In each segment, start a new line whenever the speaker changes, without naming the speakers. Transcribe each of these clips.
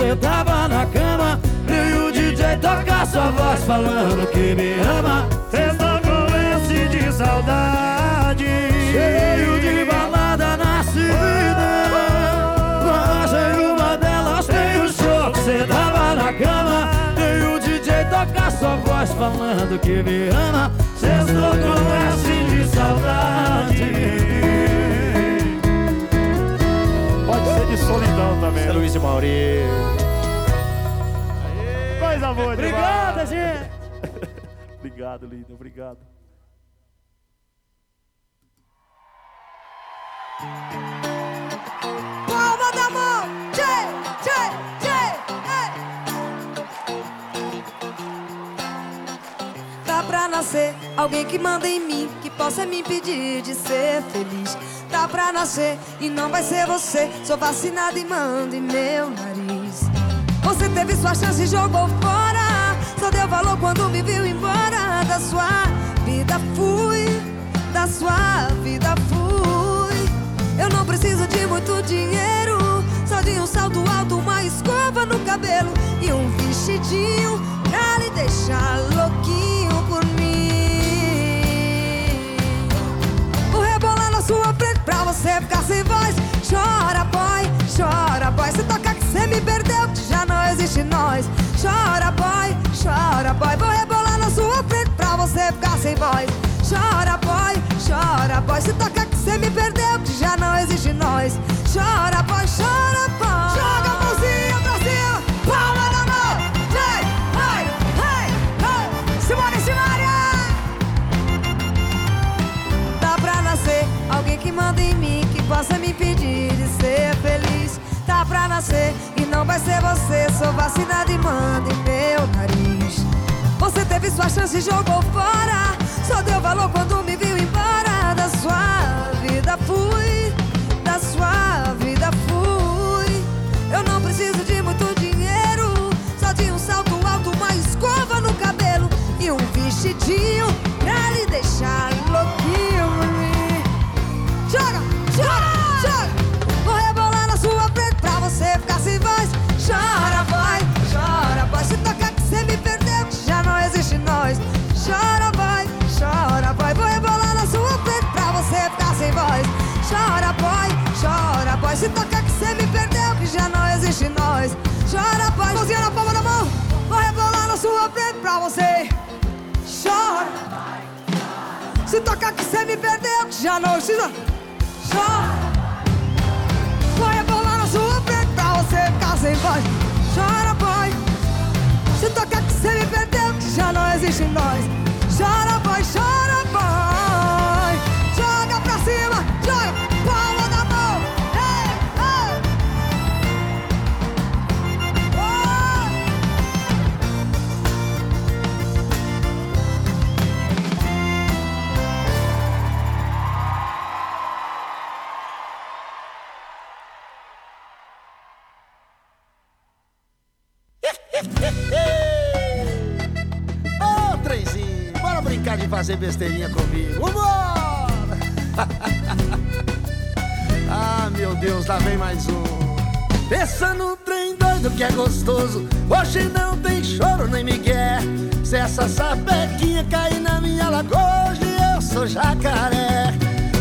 você tava na cama E o DJ toca sua voz falando que me ama.
Cês tão com de saudade.
Cheio de balada na cidade. Mas em uma delas tem o show você tava na cama. E o DJ toca sua voz falando que me ama.
Cês tão com
Mauri.
Coisa boa.
Obrigada, gente!
Obrigado, lindo. Obrigado.
Palma da mão, tchê, tchê, tchê, Tá pra nascer alguém que manda em mim, que possa me impedir de ser feliz. Tá pra nascer e não vai ser você. Sou vacinada e mando em meu nariz. Você teve sua chance e jogou fora. Só deu valor quando me viu embora da sua vida. Fui, da sua vida fui. Eu não preciso de muito dinheiro. Só de um salto alto, uma escova no cabelo e um vestidinho pra lhe deixar existe nós. Chora, boy, chora, boy. Vou rebolar na sua frente pra você ficar sem voz. Chora, boy, chora, boy. Se toca que você me perdeu, que já não existe nós. Chora, boy, chora, boy. Joga a mãozinha pra cima, palma na mão. Vai, vai, vai, vai. Simone, Simaria. Dá pra nascer alguém que manda em mim, que possa me impedir de ser feliz. Tá pra nascer vai ser você. Sou vacinada e manda em meu nariz. Você teve sua chance e jogou fora. Só deu valor quando me viu embora da sua vida. Fui, pra você. Chora. Se tocar que você me perdeu, que já não precisa. Chora. Vou rebolar na sua frente pra você ficar sem voz. Chora, boy. Se tocar que você me perdeu, que já não existe em nós. Chora, boy, chora,
besteirinha comigo. Vambora! ah, meu Deus, lá vem mais um. Pensa no trem doido que é gostoso. Hoje não tem choro nem migué. Se essa sapequinha cair na minha lagoa, hoje eu sou jacaré.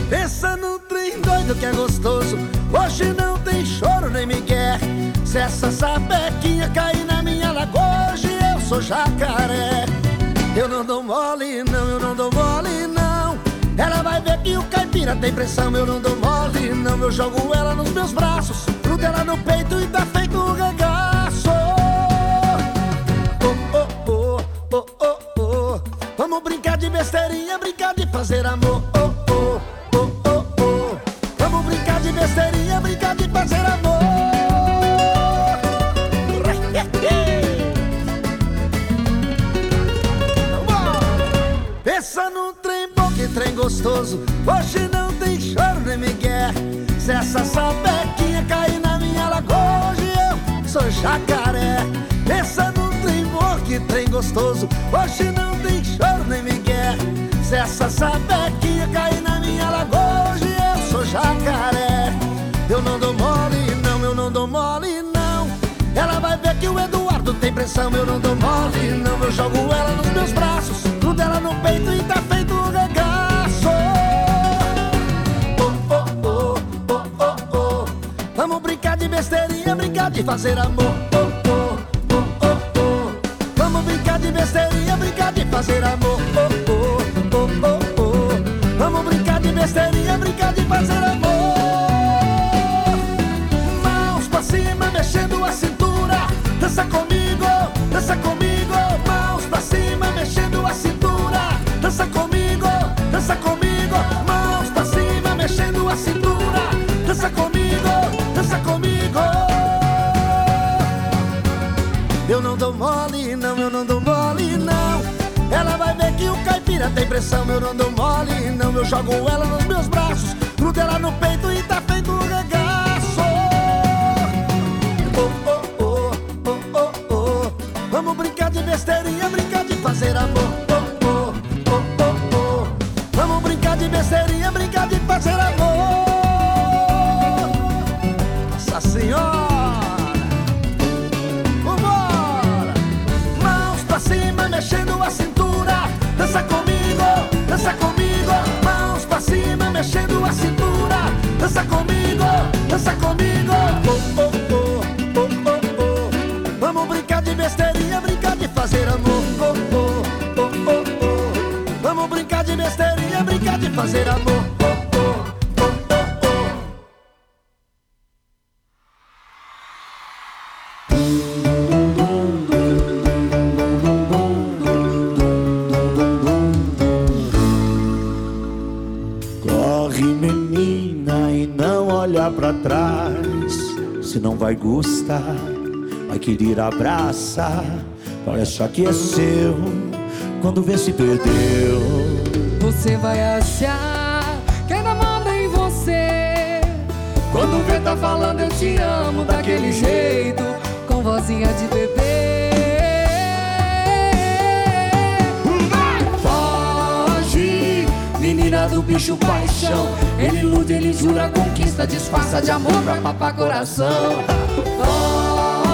Pensa no trem doido que é gostoso. Hoje não tem choro nem migué. Se essa sapequinha cair na minha lagoa, hoje eu sou jacaré. Eu não dou mole, não, eu não dou mole, não. Ela vai ver que o caipira tem pressão, eu não dou mole, não. Eu jogo ela nos meus braços, grudo ela no peito e tá feito um regaço. Oh, oh, oh, oh, oh, oh. Vamos brincar de besteirinha, brincar de fazer amor. Oh, oh, oh, oh, oh. Vamos brincar de besteirinha, brincar de fazer Pensa num trem bom, que trem gostoso. Hoje não tem choro nem migué. Se essa sapequinha cair na minha lagoa, hoje eu sou jacaré. Pensa num trem bom, que trem gostoso. Hoje não tem choro nem migué. Se essa sapequinha cair na minha lagoa, hoje eu sou jacaré. Eu não dou mole, não, eu não dou mole, não. Ela vai ver que o Eduardo tem pressão Eu não dou mole, não, eu jogo ela nos meus braços Grudo ela no peito e tá feito um regaço oh, oh, oh, oh, oh, oh. Vamos brincar de besteirinha, brincar de fazer amor oh, oh, oh, oh, oh. Vamos brincar de besteirinha, brincar de fazer amor oh, oh, oh, oh, oh. Vamos brincar de besteirinha, brincar de fazer amor Mãos pra cima, mexendo a cintura Dança comigo, caipira tem pressão Eu não dou mole, não, eu jogo ela nos meus braços. Grudo ela no peito e tá feito um regaço. Oh, oh, oh, oh, oh, oh. Vamos brincar de besteirinha, brincar de fazer amor. Oh, oh, oh, oh, oh. Vamos brincar de besteirinha, brincar de fazer amor. Nossa Senhora. Mexendo a cintura. Dança comigo, Dança comigo, dança comigo oh, oh, oh, oh, oh, oh. Vamos brincar de besteirinha, brincar de fazer amor oh, oh, oh, oh, oh. Vamos brincar de besteirinha, brincar de fazer amor
vai querer abraçar. É seu quando vê se perdeu.
Você vai achar que ainda manda em você Quando vê tá falando eu te amo daquele jeito Com vozinha de bebê menina do bicho paixão. Ele ilude, ele jura, conquista, disfarça de amor pra papar coração.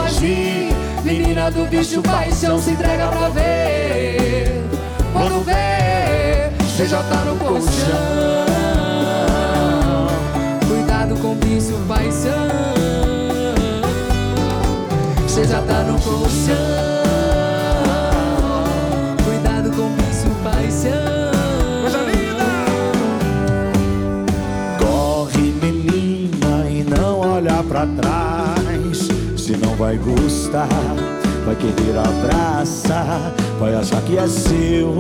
Foge, menina do bicho paixão Se entrega pra ver. Quando vê, você já tá no colchão. Cuidado com o bicho paixão. Você já tá no colchão
pra trás. Se não vai gostar, vai querer abraçar. Vai achar que é seu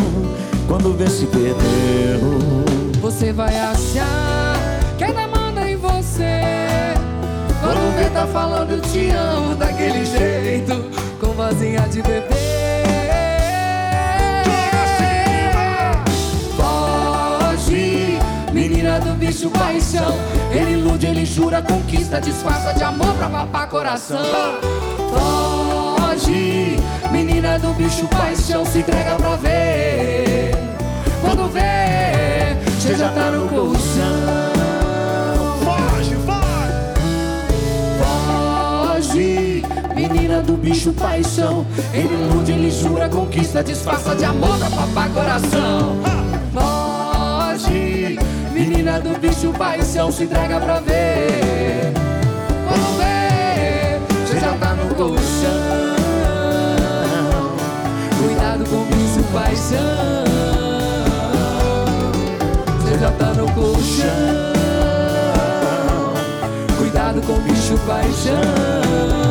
quando vê se perdeu.
Você vai achar que ainda manda em você Quando vê tá falando te amo daquele jeito Com vozinha de bebê menina do bicho paixão Ele ilude, ele jura, conquista, disfarça de amor pra papar coração. Foge, menina do bicho paixão Se entrega pra ver. Quando vê, você já tá no colchão.
Foge, foge!
Foge, menina do bicho paixão Ele ilude, ele jura, conquista, disfarça de amor pra papar coração. Foge, menina do bicho paixão Se entrega pra ver. Quando vê, você já tá no colchão. Cuidado com o bicho paixão Você já tá no colchão. Cuidado com o bicho paixão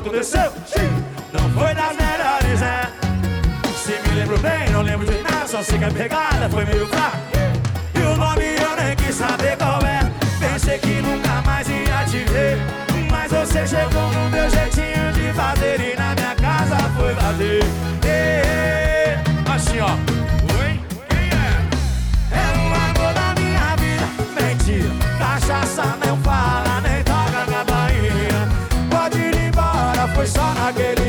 aconteceu Não foi das melhores, né? Se me lembro bem, não lembro de nada Só sei que a pegada foi meio fraca. E o nome eu nem quis saber qual é. Pensei que nunca mais ia te ver. Mas você chegou no meu jeitinho de fazer E na minha casa foi bater. Assim ó. Oi, quem é? É o amor da minha vida. Mentira, cachaça não foi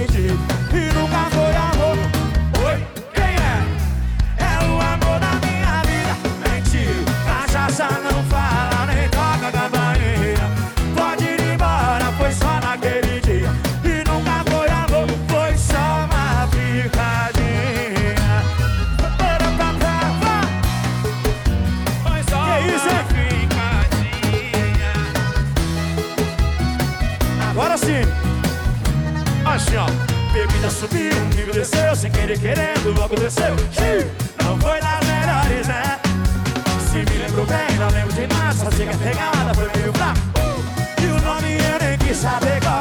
querer querendo, aconteceu Não foi das melhores, né? Se me lembro bem, não lembro de nada Só sei que a pegada foi meio fraca E o nome eu nem quis saber qual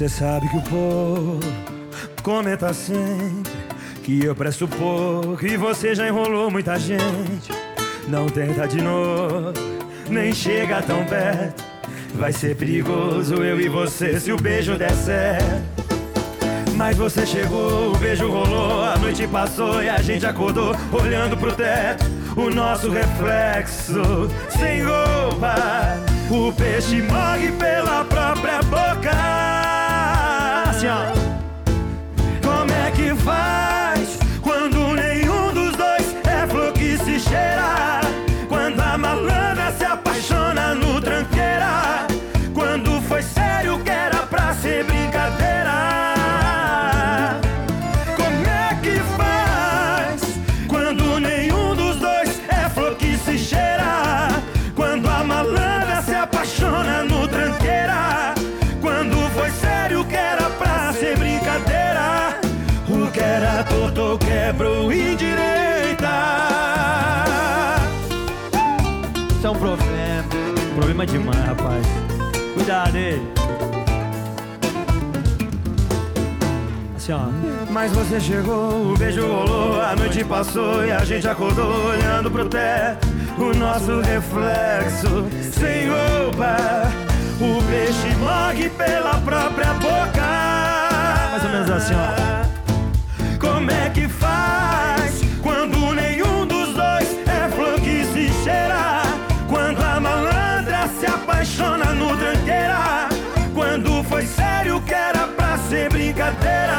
Cê sabe que o povo comenta sempre que eu presto pouco e você já enrolou muita gente. Não tenta de novo, nem chega tão perto. Vai ser perigoso eu e você se o beijo der certo. Mas você chegou, o beijo rolou, a noite passou e a gente acordou olhando pro teto. O nosso reflexo, sem roupa, o peixe morre pela própria boca. Assim, quebrou indireita.
Isso é um problema. Problema demais, rapaz. Cuidado aí. Assim, ó.
Mas você chegou, o beijo rolou, a noite passou e a gente acordou olhando pro teto. O nosso reflexo, sem roupa, o peixe morre pela própria boca.
Mais ou menos assim, ó.
Como é que faz brincadeira?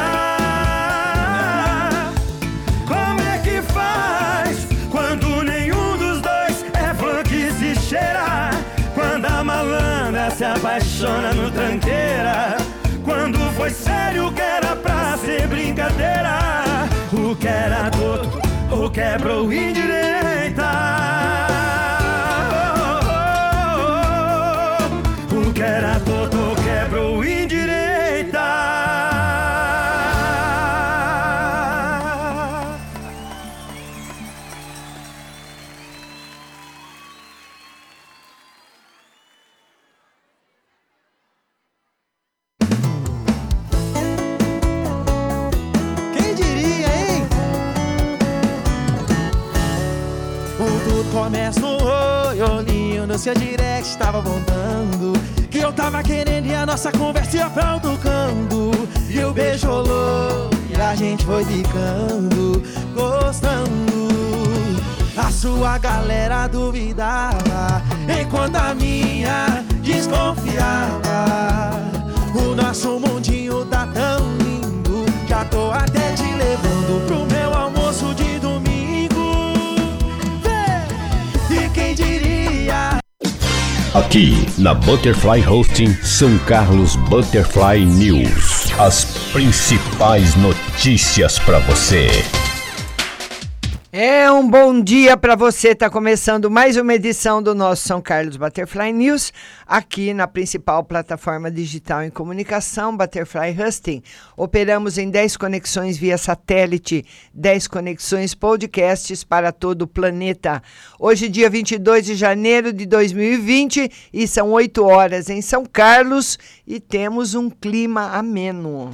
Como é que faz quando nenhum dos dois é flor que se cheira? Quando a malandra se apaixona no tranqueira? Quando foi sério que era pra ser brincadeira? O que era torto, o quebrou indireita?
Aqui na Butterfly Hosting São Carlos Butterfly News. As principais notícias para você.
É um bom dia para você. Está começando mais uma edição do nosso São Carlos Butterfly News, aqui na principal plataforma digital em comunicação, Butterfly Husting. Operamos em 10 conexões via satélite, 10 conexões podcasts para todo o planeta. Hoje, dia 22 de janeiro de 2020, e são 8 horas em São Carlos, e temos um clima ameno.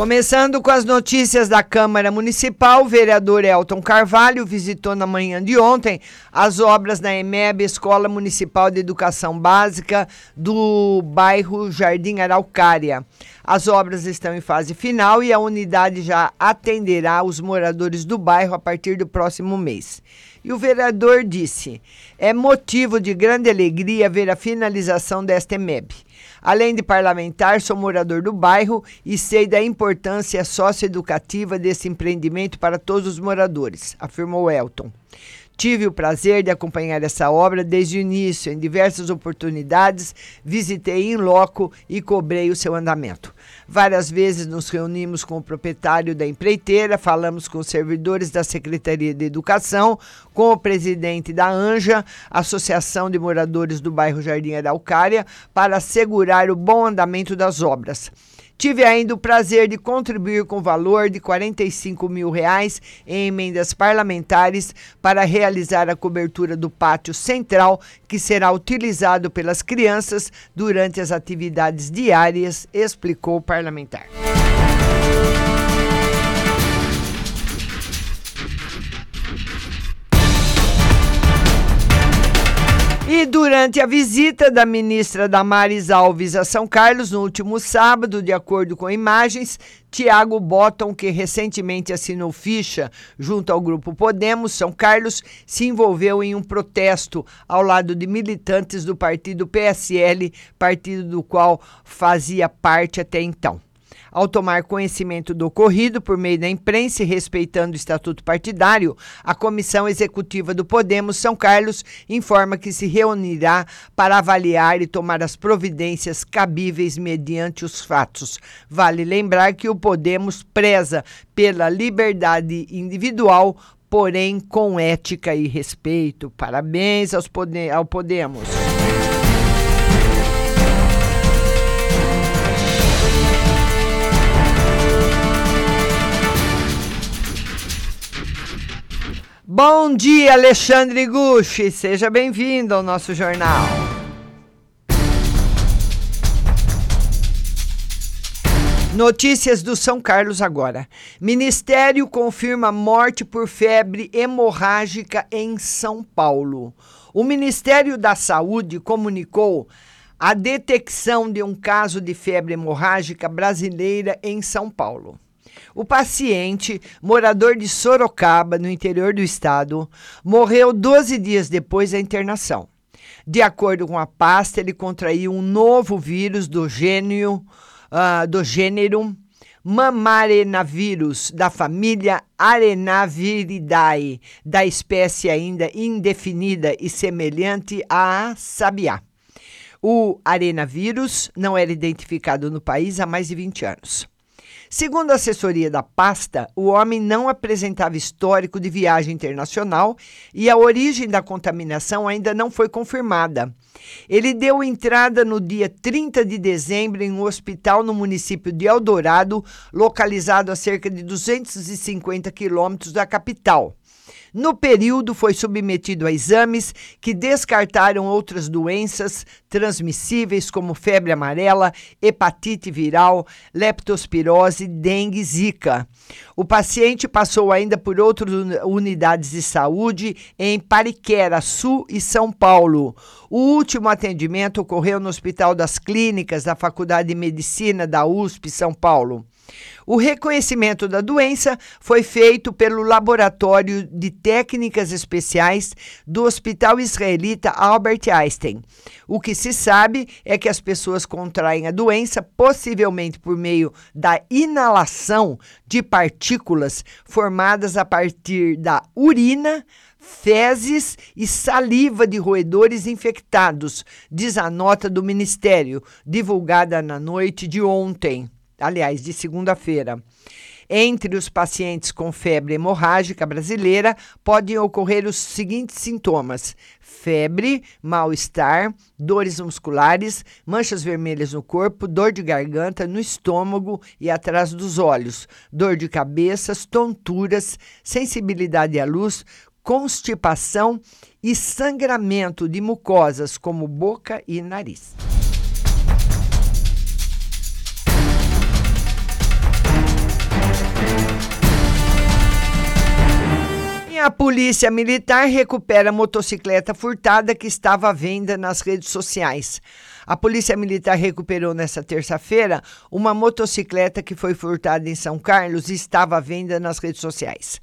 Começando com as notícias da Câmara Municipal, o vereador Elton Carvalho visitou na manhã de ontem as obras da EMEB, Escola Municipal de Educação Básica, do bairro Jardim Araucária. As obras estão em fase final e a unidade já atenderá os moradores do bairro a partir do próximo mês. E o vereador disse: é motivo de grande alegria ver a finalização desta EMEB. Além de parlamentar, sou morador do bairro e sei da importância socioeducativa desse empreendimento para todos os moradores, afirmou Elton. Tive o prazer de acompanhar essa obra desde o início, em diversas oportunidades, visitei em loco e cobrei o seu andamento. Várias vezes nos reunimos com o proprietário da empreiteira, falamos com servidores da Secretaria de Educação, com o presidente da ANJA, Associação de Moradores do Bairro Jardim Araucária, para assegurar o bom andamento das obras. Tive ainda o prazer de contribuir com o valor de 45 mil reais em emendas parlamentares para realizar a cobertura do pátio central, que será utilizado pelas crianças durante as atividades diárias, explicou o parlamentar. E durante a visita da ministra Damares Alves a São Carlos no último sábado, de acordo com imagens, Tiago Botton, que recentemente assinou ficha junto ao grupo Podemos São Carlos, se envolveu em um protesto ao lado de militantes do partido PSL, partido do qual fazia parte até então. Ao tomar conhecimento do ocorrido por meio da imprensa e respeitando o estatuto partidário, a comissão executiva do Podemos São Carlos informa que se reunirá para avaliar e tomar as providências cabíveis mediante os fatos. Vale lembrar que o Podemos preza pela liberdade individual, porém com ética e respeito. Parabéns aos ao Podemos. Bom dia, Alexandre Gucci. Seja bem-vindo ao nosso jornal. Notícias do São Carlos agora. Ministério confirma morte por febre hemorrágica em São Paulo. O Ministério da Saúde comunicou a detecção de um caso de febre hemorrágica brasileira em São Paulo. O paciente, morador de Sorocaba, no interior do estado, morreu 12 dias depois da internação. De acordo com a pasta, ele contraiu um novo vírus do uh, do gênero Mamarenavírus, da família Arenaviridae, da espécie ainda indefinida e semelhante à sabiá. O arenavírus não era identificado no país há mais de 20 anos. Segundo a assessoria da pasta, o homem não apresentava histórico de viagem internacional e a origem da contaminação ainda não foi confirmada. Ele deu entrada no dia 30 de dezembro em um hospital no município de Eldorado, localizado a cerca de 250 quilômetros da capital. No período, foi submetido a exames que descartaram outras doenças transmissíveis, como febre amarela, hepatite viral, leptospirose, dengue zika. O paciente passou ainda por outras unidades de saúde em Pariquera, Sul e São Paulo. O último atendimento ocorreu no Hospital das Clínicas da Faculdade de Medicina da USP, São Paulo. O reconhecimento da doença foi feito pelo Laboratório de Técnicas Especiais do Hospital Israelita Albert Einstein. O que se sabe é que as pessoas contraem a doença possivelmente por meio da inalação de partículas formadas a partir da urina, fezes e saliva de roedores infectados, diz a nota do Ministério, divulgada na noite de ontem aliás, de segunda-feira. Entre os pacientes com febre hemorrágica brasileira, podem ocorrer os seguintes sintomas: febre, mal-estar, dores musculares, manchas vermelhas no corpo, dor de garganta, no estômago e atrás dos olhos, dor de cabeça, tonturas, sensibilidade à luz, constipação e sangramento de mucosas como boca e nariz. A polícia militar recupera a motocicleta furtada que estava à venda nas redes sociais. A polícia militar recuperou nesta terça-feira uma motocicleta que foi furtada em São Carlos e estava à venda nas redes sociais.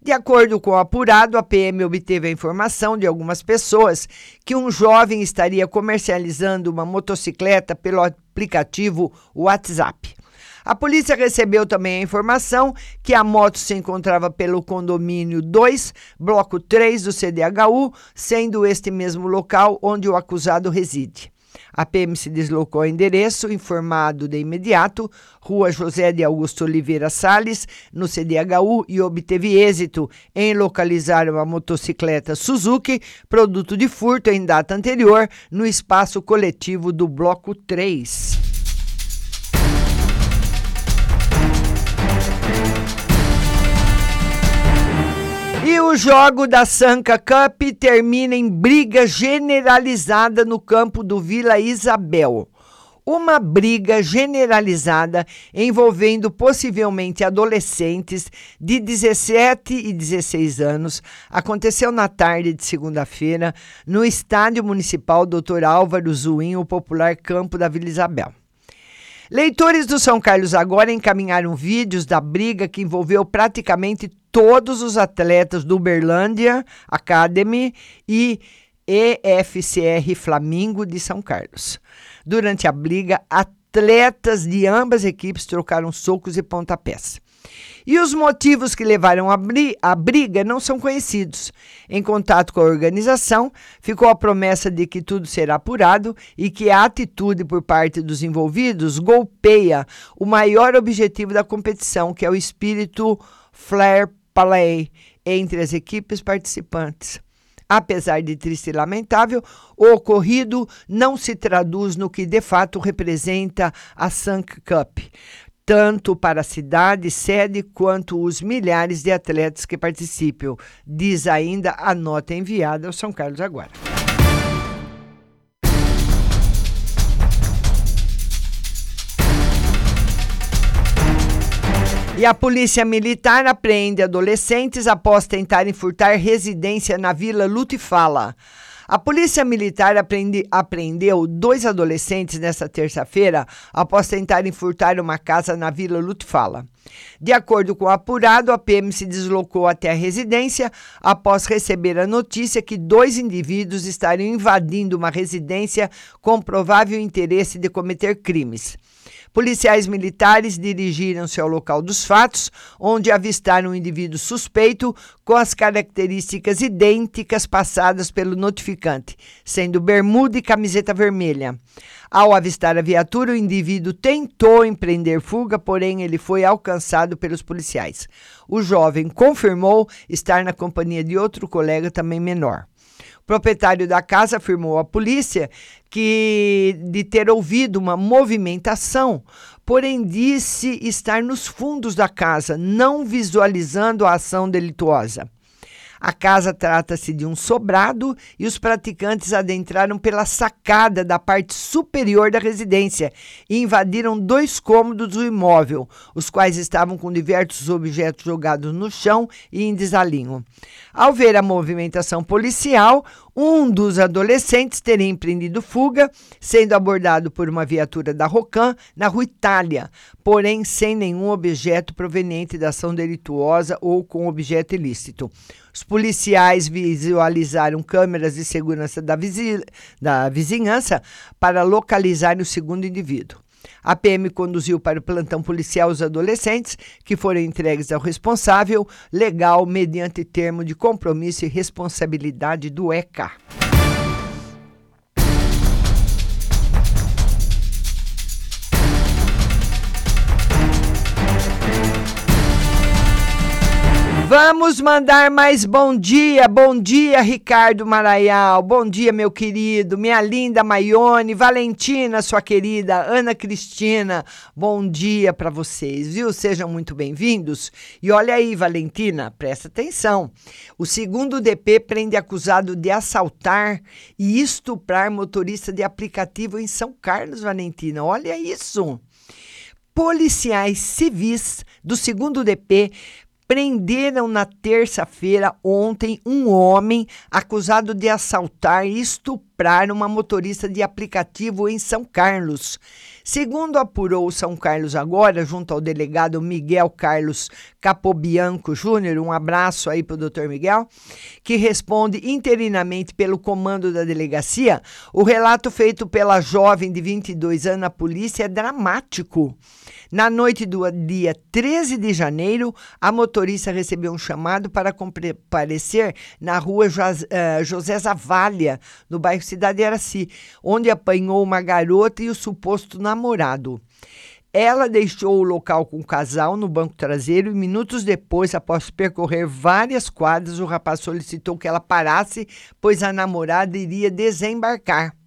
De acordo com o apurado, a PM obteve a informação de algumas pessoas que um jovem estaria comercializando uma motocicleta pelo aplicativo WhatsApp. A polícia recebeu também a informação que a moto se encontrava pelo condomínio 2, bloco 3 do CDHU, sendo este mesmo local onde o acusado reside. A PM se deslocou ao endereço, informado de imediato, Rua José de Augusto Oliveira Salles, no CDHU, e obteve êxito em localizar uma motocicleta Suzuki, produto de furto em data anterior, no espaço coletivo do Bloco 3. E o jogo da Sanca Cup termina em briga generalizada no campo do Vila Isabel. Uma briga generalizada envolvendo possivelmente adolescentes de 17 e 16 anos aconteceu na tarde de segunda-feira no Estádio Municipal Dr. Álvaro Zuim, o popular campo da Vila Isabel. Leitores do São Carlos agora encaminharam vídeos da briga que envolveu praticamente todos os atletas do Uberlândia Academy e EFCR Flamingo de São Carlos. Durante a briga, atletas de ambas equipes trocaram socos e pontapés. E os motivos que levaram a, bri a briga não são conhecidos. Em contato com a organização, ficou a promessa de que tudo será apurado e que a atitude por parte dos envolvidos golpeia o maior objetivo da competição, que é o espírito Flair Play entre as equipes participantes. Apesar de triste e lamentável, o ocorrido não se traduz no que de fato representa a Sunk Cup tanto para a cidade sede quanto os milhares de atletas que participam, diz ainda a nota enviada ao São Carlos agora. E a polícia militar apreende adolescentes após tentarem furtar residência na Vila Lutifala. A Polícia Militar apreende, apreendeu dois adolescentes nesta terça-feira após tentarem furtar uma casa na Vila Lutfala. De acordo com o apurado, a PM se deslocou até a residência após receber a notícia que dois indivíduos estariam invadindo uma residência com provável interesse de cometer crimes. Policiais militares dirigiram-se ao local dos fatos, onde avistaram um indivíduo suspeito com as características idênticas passadas pelo notificante, sendo bermuda e camiseta vermelha. Ao avistar a viatura, o indivíduo tentou empreender fuga, porém ele foi alcançado pelos policiais. O jovem confirmou estar na companhia de outro colega também menor proprietário da casa afirmou à polícia que de ter ouvido uma movimentação, porém disse estar nos fundos da casa, não visualizando a ação delituosa. A casa trata-se de um sobrado e os praticantes adentraram pela sacada da parte superior da residência e invadiram dois cômodos do imóvel, os quais estavam com diversos objetos jogados no chão e em desalinho. Ao ver a movimentação policial, um dos adolescentes teria empreendido fuga, sendo abordado por uma viatura da Rocan na rua Itália, porém sem nenhum objeto proveniente da ação delituosa ou com objeto ilícito. Os policiais visualizaram câmeras de segurança da, vizi da vizinhança para localizar o segundo indivíduo. A PM conduziu para o plantão policial os adolescentes, que foram entregues ao responsável legal mediante termo de compromisso e responsabilidade do ECA. Vamos mandar mais bom dia, bom dia, Ricardo Maraial, bom dia, meu querido, minha linda Maione, Valentina, sua querida, Ana Cristina, bom dia para vocês, viu? Sejam muito bem-vindos. E olha aí, Valentina, presta atenção. O segundo DP prende acusado de assaltar e estuprar motorista de aplicativo em São Carlos, Valentina. Olha isso policiais civis do segundo DP prenderam na terça-feira, ontem, um homem acusado de assaltar e estuprar uma motorista de aplicativo em São Carlos. Segundo apurou São Carlos agora, junto ao delegado Miguel Carlos Capobianco Júnior, um abraço aí para o doutor Miguel, que responde interinamente pelo comando da delegacia, o relato feito pela jovem de 22 anos à polícia é dramático. Na noite do dia 13 de janeiro, a motorista recebeu um chamado para comparecer na rua eh, José Zavalha, no bairro Cidade Araci, onde apanhou uma garota e o suposto namorado. Ela deixou o local com o casal no banco traseiro e minutos depois, após percorrer várias quadras, o rapaz solicitou que ela parasse, pois a namorada iria desembarcar.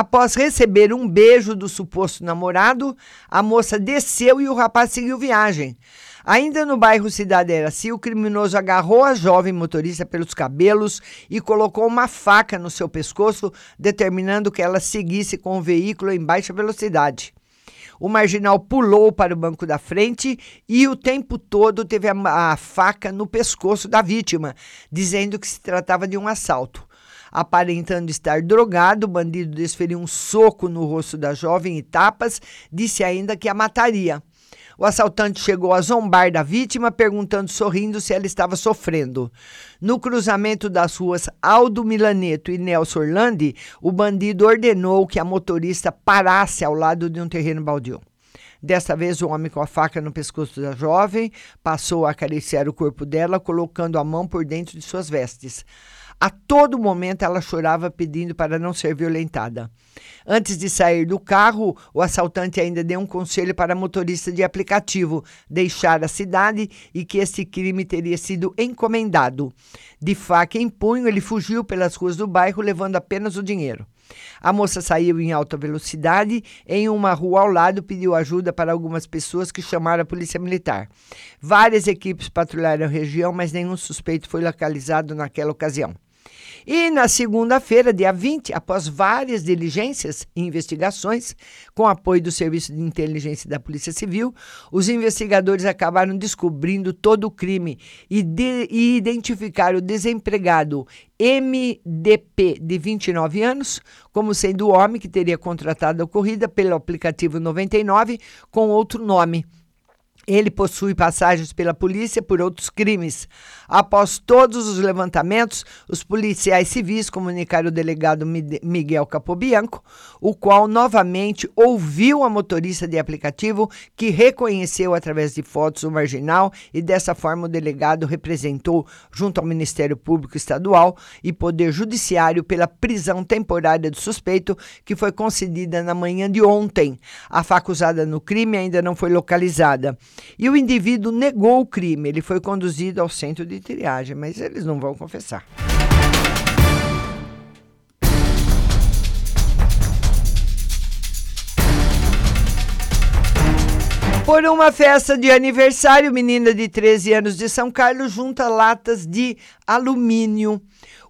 Após receber um beijo do suposto namorado, a moça desceu e o rapaz seguiu viagem. Ainda no bairro Cidade Eraci, o criminoso agarrou a jovem motorista pelos cabelos e colocou uma faca no seu pescoço, determinando que ela seguisse com o veículo em baixa velocidade. O marginal pulou para o banco da frente e o tempo todo teve a, a faca no pescoço da vítima, dizendo que se tratava de um assalto. Aparentando estar drogado, o bandido desferiu um soco no rosto da jovem e tapas, disse ainda que a mataria. O assaltante chegou a zombar da vítima, perguntando sorrindo se ela estava sofrendo. No cruzamento das ruas Aldo Milaneto e Nelson Orlandi, o bandido ordenou que a motorista parasse ao lado de um terreno baldio. Desta vez, o homem com a faca no pescoço da jovem passou a acariciar o corpo dela, colocando a mão por dentro de suas vestes. A todo momento ela chorava pedindo para não ser violentada. Antes de sair do carro, o assaltante ainda deu um conselho para a motorista de aplicativo deixar a cidade e que esse crime teria sido encomendado. De faca em punho, ele fugiu pelas ruas do bairro levando apenas o dinheiro. A moça saiu em alta velocidade. Em uma rua ao lado, pediu ajuda para algumas pessoas que chamaram a polícia militar. Várias equipes patrulharam a região, mas nenhum suspeito foi localizado naquela ocasião. E na segunda-feira, dia 20, após várias diligências e investigações, com apoio do Serviço de Inteligência da Polícia Civil, os investigadores acabaram descobrindo todo o crime e, de, e identificaram o desempregado MDP, de 29 anos, como sendo o homem que teria contratado a corrida pelo aplicativo 99 com outro nome. Ele possui passagens pela polícia por outros crimes. Após todos os levantamentos, os policiais civis comunicaram o delegado Miguel Capobianco, o qual novamente ouviu a motorista de aplicativo, que reconheceu através de fotos o marginal e dessa forma o delegado representou, junto ao Ministério Público Estadual e Poder Judiciário, pela prisão temporária do suspeito, que foi concedida na manhã de ontem. A facusada no crime ainda não foi localizada. E o indivíduo negou o crime. Ele foi conduzido ao centro de triagem, mas eles não vão confessar. Por uma festa de aniversário, menina de 13 anos de São Carlos junta latas de alumínio.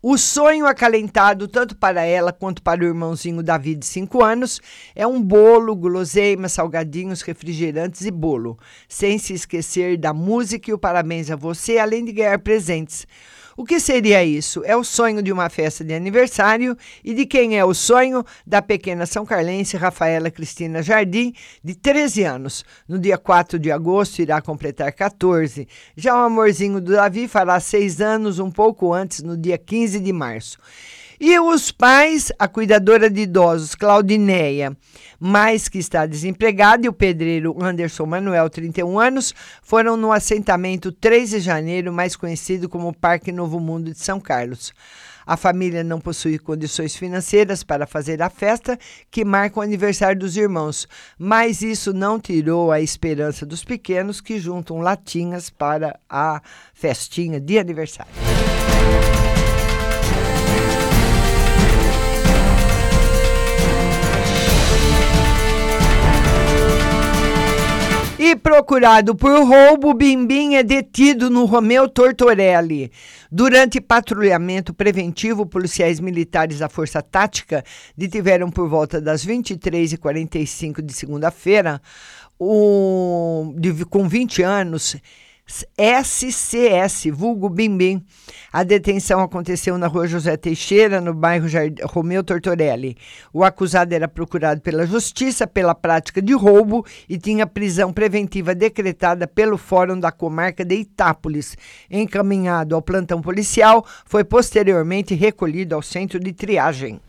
O sonho acalentado, tanto para ela quanto para o irmãozinho Davi, de 5 anos, é um bolo, guloseimas, salgadinhos, refrigerantes e bolo. Sem se esquecer da música e o parabéns a você, além de ganhar presentes. O que seria isso? É o sonho de uma festa de aniversário e de quem é o sonho? Da pequena São Carlense Rafaela Cristina Jardim, de 13 anos. No dia 4 de agosto irá completar 14. Já o amorzinho do Davi fará 6 anos, um pouco antes, no dia 15 de março. E os pais, a cuidadora de idosos, Claudineia, mais que está desempregada, e o pedreiro Anderson Manuel, 31 anos, foram no assentamento 3 de janeiro, mais conhecido como Parque Novo Mundo de São Carlos. A família não possui condições financeiras para fazer a festa que marca o aniversário dos irmãos, mas isso não tirou a esperança dos pequenos que juntam latinhas para a festinha de aniversário. E procurado por roubo, Bimbim é detido no Romeu Tortorelli. Durante patrulhamento preventivo, policiais militares da Força Tática detiveram por volta das 23h45 de segunda-feira, um, com 20 anos, SCS, vulgo Bimbim. A detenção aconteceu na rua José Teixeira, no bairro Jard... Romeu Tortorelli. O acusado era procurado pela justiça pela prática de roubo e tinha prisão preventiva decretada pelo Fórum da Comarca de Itápolis. Encaminhado ao plantão policial, foi posteriormente recolhido ao centro de triagem.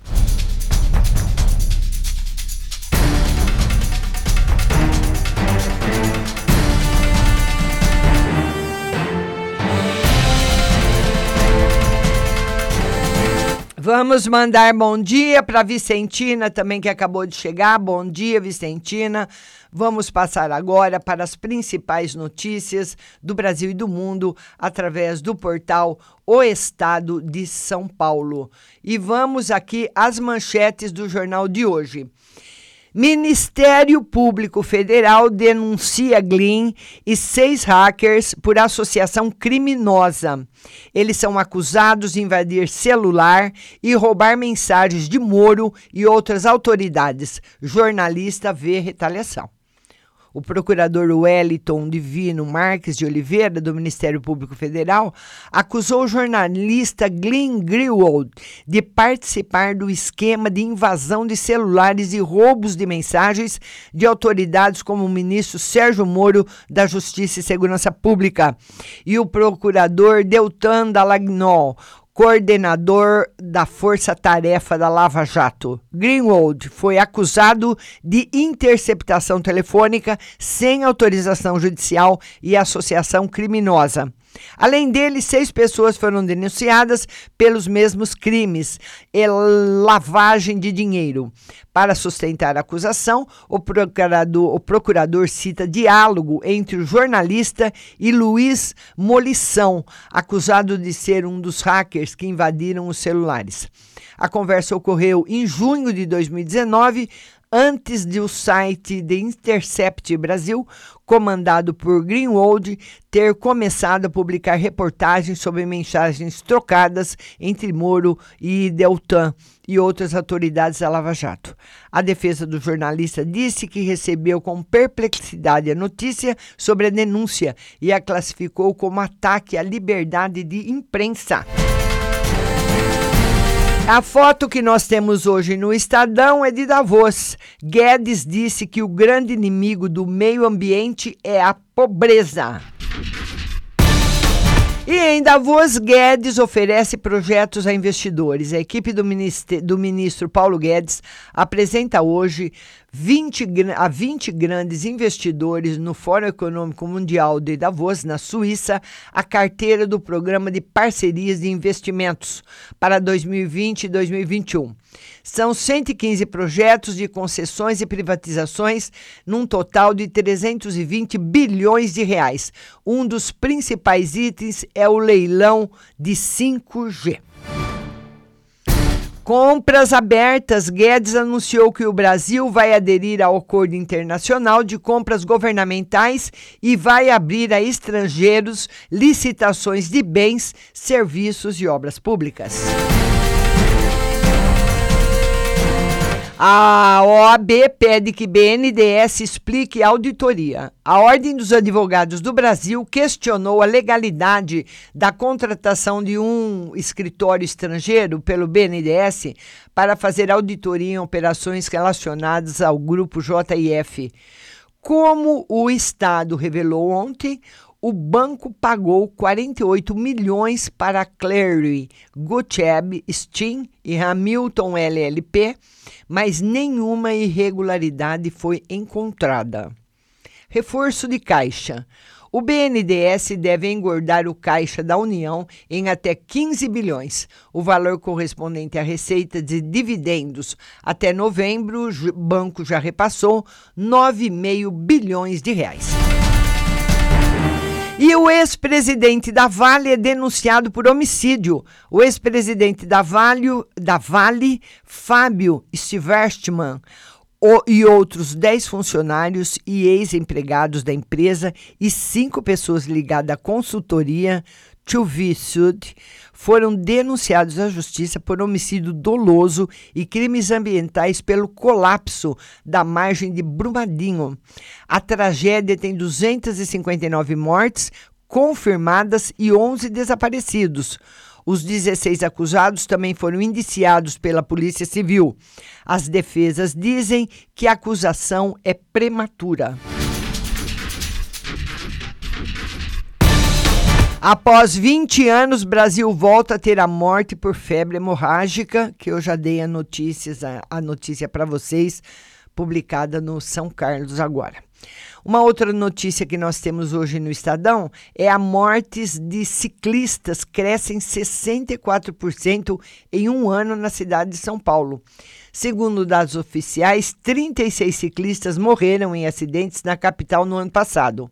Vamos mandar bom dia para Vicentina também que acabou de chegar. Bom dia, Vicentina. Vamos passar agora para as principais notícias do Brasil e do mundo através do portal O Estado de São Paulo. E vamos aqui às manchetes do jornal de hoje. Ministério Público Federal denuncia Glyn e seis hackers por associação criminosa. Eles são acusados de invadir celular e roubar mensagens de Moro e outras autoridades. Jornalista vê retaliação. O procurador Wellington Divino Marques de Oliveira, do Ministério Público Federal, acusou o jornalista Glenn Greenwald de participar do esquema de invasão de celulares e roubos de mensagens de autoridades como o ministro Sérgio Moro, da Justiça e Segurança Pública, e o procurador Deltan Dallagnol, coordenador da Força Tarefa da Lava Jato. Greenwald foi acusado de interceptação telefônica sem autorização judicial e associação criminosa. Além dele, seis pessoas foram denunciadas pelos mesmos crimes e lavagem de dinheiro. Para sustentar a acusação, o procurador, o procurador cita diálogo entre o jornalista e Luiz Molição, acusado de ser um dos hackers que invadiram os celulares. A conversa ocorreu em junho de 2019 antes de o site The Intercept Brasil, comandado por Greenwald, ter começado a publicar reportagens sobre mensagens trocadas entre Moro e Deltan e outras autoridades da Lava Jato. A defesa do jornalista disse que recebeu com perplexidade a notícia sobre a denúncia e a classificou como ataque à liberdade de imprensa. A foto que nós temos hoje no Estadão é de Davos. Guedes disse que o grande inimigo do meio ambiente é a pobreza. E em Davos, Guedes oferece projetos a investidores. A equipe do, do ministro Paulo Guedes apresenta hoje 20, a 20 grandes investidores no Fórum Econômico Mundial de Davos, na Suíça, a carteira do Programa de Parcerias de Investimentos para 2020 e 2021. São 115 projetos de concessões e privatizações, num total de 320 bilhões de reais. Um dos principais itens é o leilão de 5G. Compras abertas. Guedes anunciou que o Brasil vai aderir ao acordo internacional de compras governamentais e vai abrir a estrangeiros licitações de bens, serviços e obras públicas. A OAB pede que BNDES explique auditoria. A Ordem dos Advogados do Brasil questionou a legalidade da contratação de um escritório estrangeiro pelo BNDES para fazer auditoria em operações relacionadas ao grupo JIF. Como o Estado revelou ontem, o banco pagou 48 milhões para Clary, Gutcheb, Steam e Hamilton LLP, mas nenhuma irregularidade foi encontrada. Reforço de caixa. O BNDES deve engordar o caixa da União em até 15 bilhões, o valor correspondente à receita de dividendos. Até novembro, o banco já repassou 9,5 bilhões de reais. E o ex-presidente da Vale é denunciado por homicídio. O ex-presidente da Vale, da vale Fábio Stiverstman, o, e outros 10 funcionários e ex-empregados da empresa e cinco pessoas ligadas à consultoria Chuvi Sud foram denunciados à justiça por homicídio doloso e crimes ambientais pelo colapso da margem de Brumadinho. A tragédia tem 259 mortes confirmadas e 11 desaparecidos. Os 16 acusados também foram indiciados pela Polícia Civil. As defesas dizem que a acusação é prematura. Após 20 anos, Brasil volta a ter a morte por febre hemorrágica, que eu já dei a, notícias, a, a notícia para vocês, publicada no São Carlos agora. Uma outra notícia que nós temos hoje no Estadão é a mortes de ciclistas crescem 64% em um ano na cidade de São Paulo. Segundo dados oficiais, 36 ciclistas morreram em acidentes na capital no ano passado.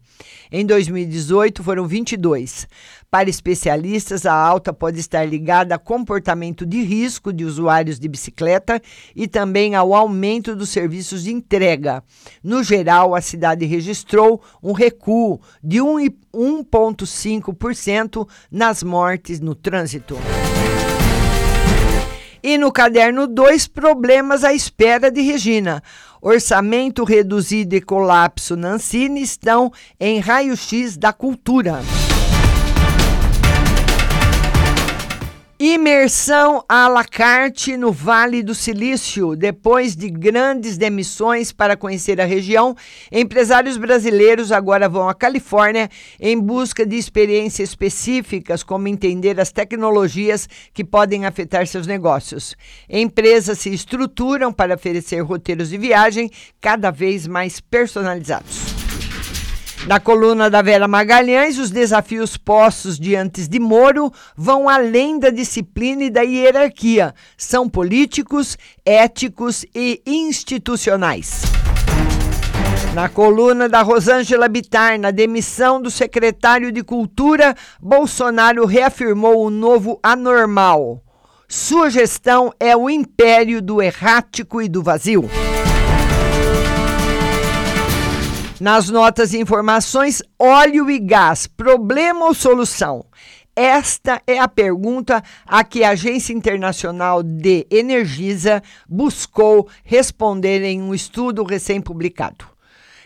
Em 2018, foram 22. Para especialistas, a alta pode estar ligada a comportamento de risco de usuários de bicicleta e também ao aumento dos serviços de entrega. No geral, a cidade registrou um recuo de 1,5% nas mortes no trânsito. E no caderno 2, problemas à espera de Regina. Orçamento reduzido e colapso na Ancine estão em raio-x da cultura. Imersão à la carte no Vale do Silício. Depois de grandes demissões para conhecer a região, empresários brasileiros agora vão à Califórnia em busca de experiências específicas, como entender as tecnologias que podem afetar seus negócios. Empresas se estruturam para oferecer roteiros de viagem cada vez mais personalizados. Na coluna da Vera Magalhães, os desafios postos diante de Moro vão além da disciplina e da hierarquia. São políticos, éticos e institucionais. Na coluna da Rosângela Bittar, na demissão do secretário de Cultura, Bolsonaro reafirmou o novo anormal. Sua gestão é o império do errático e do vazio. Nas notas e informações, óleo e gás, problema ou solução? Esta é a pergunta a que a Agência Internacional de Energisa buscou responder em um estudo recém-publicado.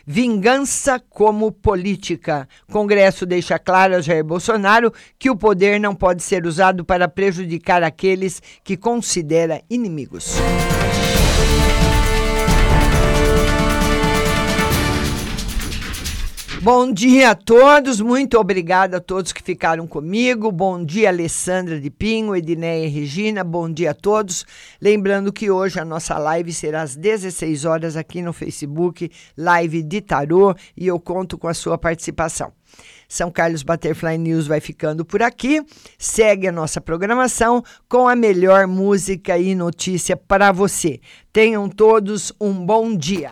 Vingança como política. Congresso deixa claro a Jair Bolsonaro que o poder não pode ser usado para prejudicar aqueles que considera inimigos. Bom dia a todos, muito obrigada a todos que ficaram comigo. Bom dia, Alessandra de Pinho, Edneia e Regina. Bom dia a todos. Lembrando que hoje a nossa live será às 16 horas aqui no Facebook, live de tarô, e eu conto com a sua participação. São Carlos Butterfly News vai ficando por aqui. Segue a nossa programação com a melhor música e notícia para você. Tenham todos um bom dia.